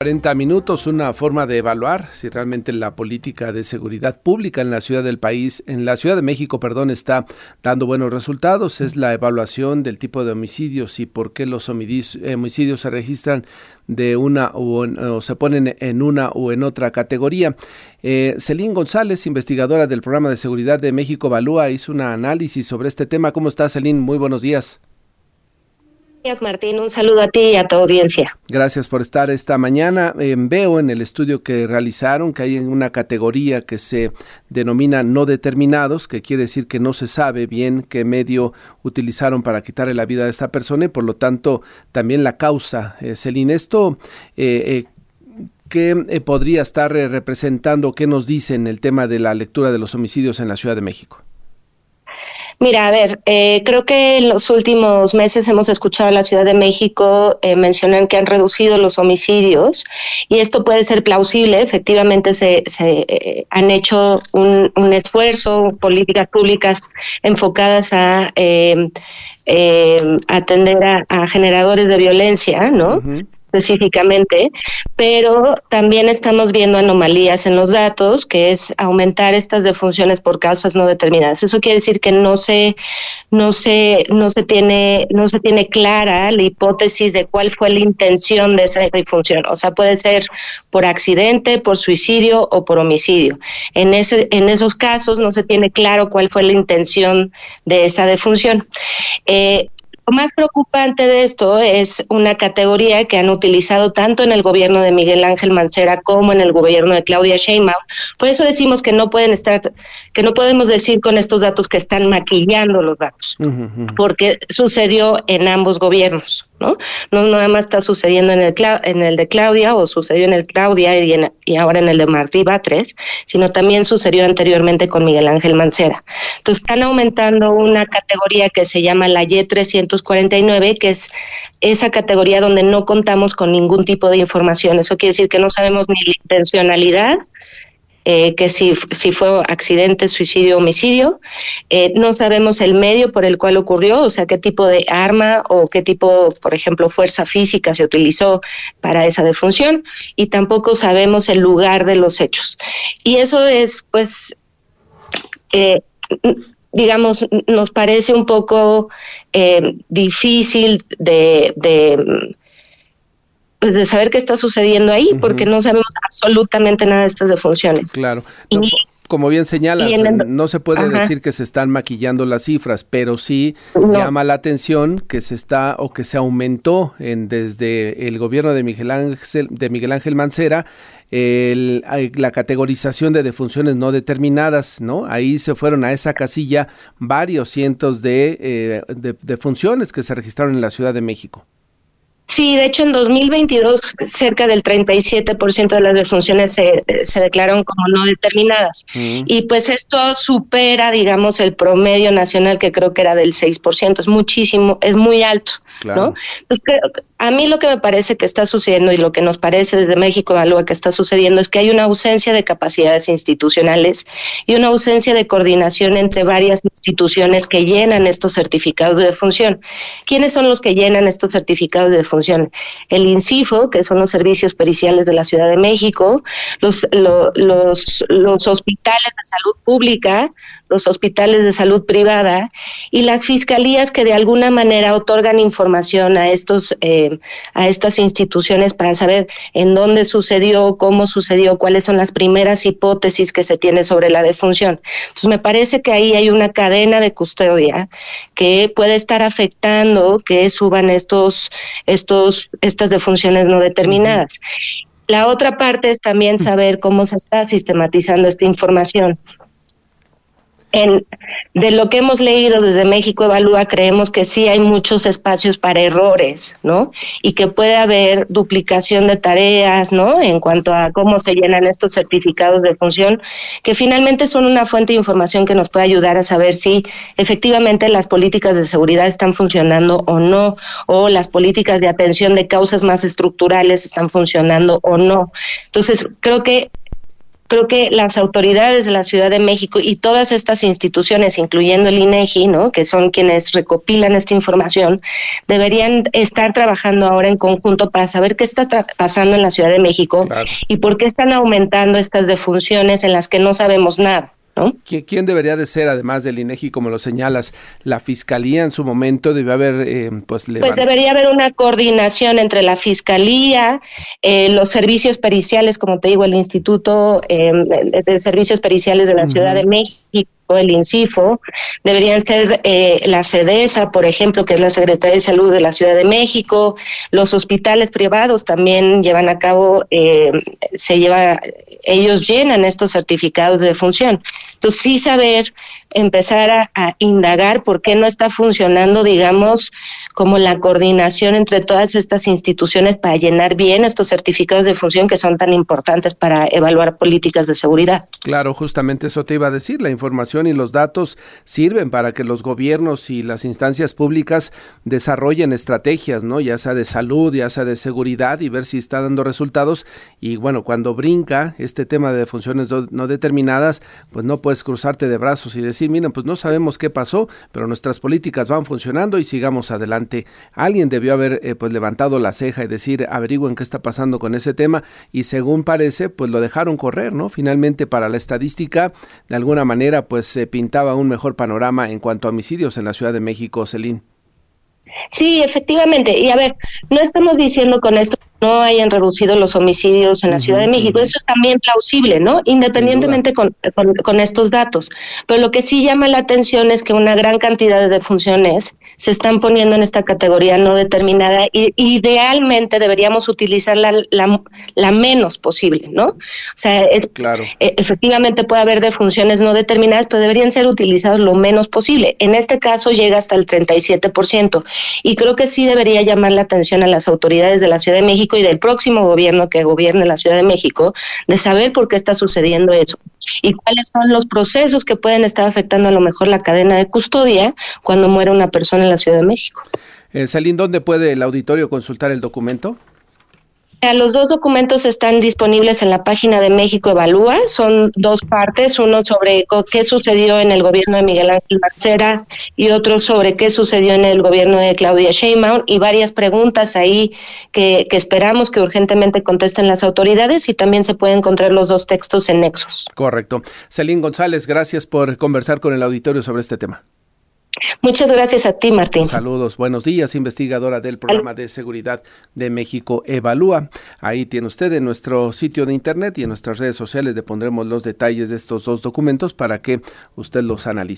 40 minutos, una forma de evaluar si realmente la política de seguridad pública en la ciudad del país, en la Ciudad de México, perdón, está dando buenos resultados. Es la evaluación del tipo de homicidios y por qué los homicidios se registran de una o, se ponen en una o en otra categoría. Eh, Celín González, investigadora del programa de seguridad de México Evalúa, hizo un análisis sobre este tema. ¿Cómo está, Celín? Muy buenos días. Gracias, Martín. Un saludo a ti y a tu audiencia. Gracias por estar esta mañana. Eh, veo en el estudio que realizaron que hay una categoría que se denomina no determinados, que quiere decir que no se sabe bien qué medio utilizaron para quitarle la vida a esta persona y por lo tanto también la causa. Eh, Celine, esto... Eh, ¿Qué podría estar representando? ¿Qué nos dice en el tema de la lectura de los homicidios en la Ciudad de México? Mira, a ver, eh, creo que en los últimos meses hemos escuchado a la Ciudad de México eh, mencionar que han reducido los homicidios y esto puede ser plausible. Efectivamente, se, se eh, han hecho un, esfuerzo, políticas públicas enfocadas a eh, atender a, a, generadores de violencia, ¿no? Específicamente, pero también estamos viendo anomalías en los datos, que es aumentar estas defunciones por causas no determinadas. Eso quiere decir que no se, no se, no se tiene, no se tiene clara la hipótesis de cuál fue la intención de esa defunción. O sea, puede ser por accidente, por suicidio o por homicidio. En ese, en esos casos no se tiene claro cuál fue la intención de esa defunción. Eh, lo más preocupante de esto es una categoría que han utilizado tanto en el gobierno de Miguel Ángel Mancera como en el gobierno de Claudia Sheinbaum. Por eso decimos que no pueden estar, que no podemos decir con estos datos que están maquillando los datos, porque sucedió en ambos gobiernos. ¿No? No nada más está sucediendo en el, en el de Claudia o sucedió en el Claudia y, y ahora en el de Martí Batres, sino también sucedió anteriormente con Miguel Ángel Mancera. Entonces están aumentando una categoría que se llama la Y349, que es esa categoría donde no contamos con ningún tipo de información. Eso quiere decir que no sabemos ni la intencionalidad, eh, que si, si fue accidente, suicidio, homicidio. Eh, no sabemos el medio por el cual ocurrió, o sea, qué tipo de arma o qué tipo, por ejemplo, fuerza física se utilizó para esa defunción y tampoco sabemos el lugar de los hechos. Y eso es, pues, eh, digamos, nos parece un poco difícil de, de pues de saber qué está sucediendo ahí, porque no sabemos absolutamente nada de estas defunciones. Claro. como bien señalas, no se puede decir que se están maquillando las cifras, pero sí llama la atención que se está o que se aumentó en, desde el gobierno de Miguel Ángel, de Miguel Ángel Mancera el, la categorización de defunciones no determinadas, ¿no? Ahí se fueron a esa casilla varios cientos de, eh, de, de funciones que se registraron en la Ciudad de México. Sí, de hecho en 2022 cerca del 37% de las defunciones se, se declararon como no determinadas. Mm. Y pues esto supera, digamos, el promedio nacional que creo que era del 6%. Es muchísimo, es muy alto, ¿no? Entonces, a mí lo que me parece que está sucediendo y lo que nos parece desde México Evalúa que está sucediendo es que hay una ausencia de capacidades institucionales y una ausencia de coordinación entre varias instituciones que llenan estos certificados de defunción. ¿Quiénes son los que llenan estos certificados de defunción? El INCIFO, que son los servicios periciales de la Ciudad de México, los, los, los hospitales de salud pública, los hospitales de salud privada y las fiscalías que de alguna manera otorgan información a estos eh, a estas instituciones para saber en dónde sucedió, cómo sucedió, cuáles son las primeras hipótesis que se tiene sobre la defunción. Pues me parece que ahí hay una cadena de custodia que puede estar afectando que suban estos estos estas defunciones no determinadas. La otra parte es también saber cómo se está sistematizando esta información en, de lo que hemos leído desde México Evalúa, creemos que sí hay muchos espacios para errores, ¿no? Y que puede haber duplicación de tareas, ¿no? En cuanto a cómo se llenan estos certificados de función, que finalmente son una fuente de información que nos puede ayudar a saber si efectivamente las políticas de seguridad están funcionando o no, o las políticas de atención de causas más estructurales están funcionando o no. Entonces, creo que creo que las autoridades de la Ciudad de México y todas estas instituciones, incluyendo el INEGI, ¿no? que son quienes recopilan esta información, deberían estar trabajando ahora en conjunto para saber qué está pasando en la Ciudad de México y por qué están aumentando estas defunciones en las que no sabemos nada. ¿Quién debería de ser, además del INEGI, como lo señalas? La Fiscalía en su momento debe haber, eh, pues... Pues debería haber una coordinación entre la Fiscalía, eh, los servicios periciales, como te digo, el Instituto eh, de Servicios Periciales de la Ciudad de México, el INCIFO, deberían ser eh, la CEDESA, por ejemplo, que es la Secretaría de Salud de la Ciudad de México, los hospitales privados también llevan a cabo, eh, se lleva, ellos llenan estos certificados de función. Entonces, sí saber, empezar a, indagar por qué no está funcionando, digamos, como la coordinación entre todas estas instituciones para llenar bien estos certificados de función que son tan importantes para evaluar políticas de seguridad. Claro, justamente eso te iba a decir, la información y los datos sirven para que los gobiernos y las instancias públicas desarrollen estrategias, ¿no? Ya sea de salud, ya sea de seguridad y ver si está dando resultados. Y bueno, cuando brinca este tema de funciones no determinadas, pues no puedes cruzarte de brazos y decir, miren, pues no sabemos qué pasó, pero nuestras políticas van funcionando y sigamos adelante. Alguien debió haber eh, pues levantado la ceja y decir, averigüen qué está pasando con ese tema y según parece, pues lo dejaron correr, ¿no? Finalmente para la estadística, de alguna manera, pues se pintaba un mejor panorama en cuanto a homicidios en la Ciudad de México, Celín. Sí, efectivamente. Y a ver, no estamos diciendo con esto no hayan reducido los homicidios en la Ciudad de México. Eso es también plausible, ¿no? Independientemente con, con, estos datos. Pero lo que sí llama la atención es que una gran cantidad de defunciones se están poniendo en esta categoría no determinada y idealmente deberíamos utilizar la, la, menos posible, ¿no? O sea, es, claro. E, efectivamente puede haber defunciones no determinadas, pero deberían ser utilizadas lo menos posible. En este caso llega hasta el 37%. Y creo que sí debería llamar la atención a las autoridades de la Ciudad de México y del próximo gobierno que gobierne la Ciudad de México, de saber por qué está sucediendo eso y cuáles son los procesos que pueden estar afectando a lo mejor la cadena de custodia cuando muere una persona en la Ciudad de México. Eh, Salín, ¿dónde puede el auditorio consultar el documento? Los dos documentos están disponibles en la página de México Evalúa. Son dos partes, uno sobre qué sucedió en el gobierno de Miguel Ángel Barcera y otro sobre qué sucedió en el gobierno de Claudia Sheinbaum y varias preguntas ahí que, que esperamos que urgentemente contesten las autoridades y también se pueden encontrar los dos textos en nexos. Correcto. Celín González, gracias por conversar con el auditorio sobre este tema. Muchas gracias a ti, Martín. Saludos, buenos días, investigadora del programa de seguridad de México Evalúa. Ahí tiene usted en nuestro sitio de internet y en nuestras redes sociales le pondremos los detalles de estos dos documentos para que usted los analice.